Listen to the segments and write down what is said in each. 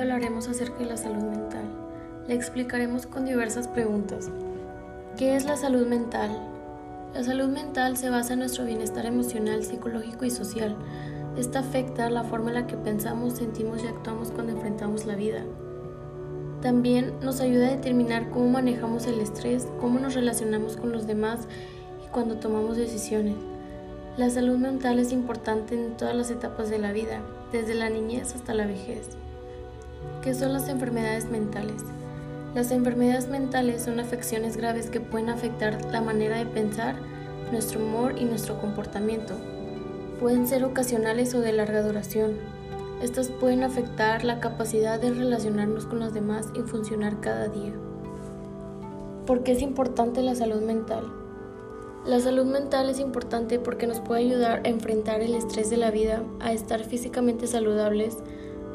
hablaremos acerca de la salud mental. La explicaremos con diversas preguntas. ¿Qué es la salud mental? La salud mental se basa en nuestro bienestar emocional, psicológico y social. Esta afecta la forma en la que pensamos, sentimos y actuamos cuando enfrentamos la vida. También nos ayuda a determinar cómo manejamos el estrés, cómo nos relacionamos con los demás y cuando tomamos decisiones. La salud mental es importante en todas las etapas de la vida, desde la niñez hasta la vejez. ¿Qué son las enfermedades mentales? Las enfermedades mentales son afecciones graves que pueden afectar la manera de pensar, nuestro humor y nuestro comportamiento. Pueden ser ocasionales o de larga duración. Estas pueden afectar la capacidad de relacionarnos con los demás y funcionar cada día. ¿Por qué es importante la salud mental? La salud mental es importante porque nos puede ayudar a enfrentar el estrés de la vida, a estar físicamente saludables,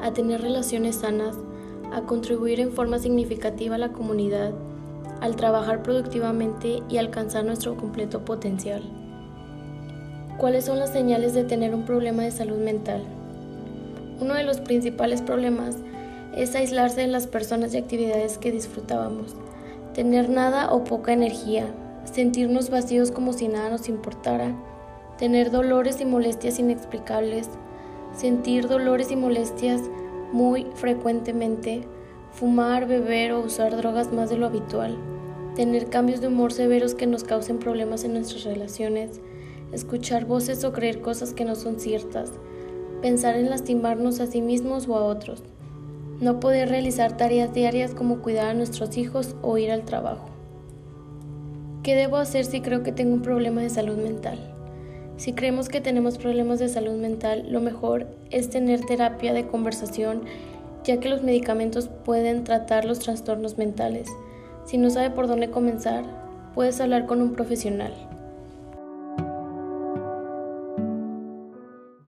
a tener relaciones sanas, a contribuir en forma significativa a la comunidad, al trabajar productivamente y alcanzar nuestro completo potencial. ¿Cuáles son las señales de tener un problema de salud mental? Uno de los principales problemas es aislarse de las personas y actividades que disfrutábamos, tener nada o poca energía, sentirnos vacíos como si nada nos importara, tener dolores y molestias inexplicables, sentir dolores y molestias muy frecuentemente, fumar, beber o usar drogas más de lo habitual, tener cambios de humor severos que nos causen problemas en nuestras relaciones, escuchar voces o creer cosas que no son ciertas, pensar en lastimarnos a sí mismos o a otros, no poder realizar tareas diarias como cuidar a nuestros hijos o ir al trabajo. ¿Qué debo hacer si creo que tengo un problema de salud mental? Si creemos que tenemos problemas de salud mental, lo mejor es tener terapia de conversación, ya que los medicamentos pueden tratar los trastornos mentales. Si no sabe por dónde comenzar, puedes hablar con un profesional.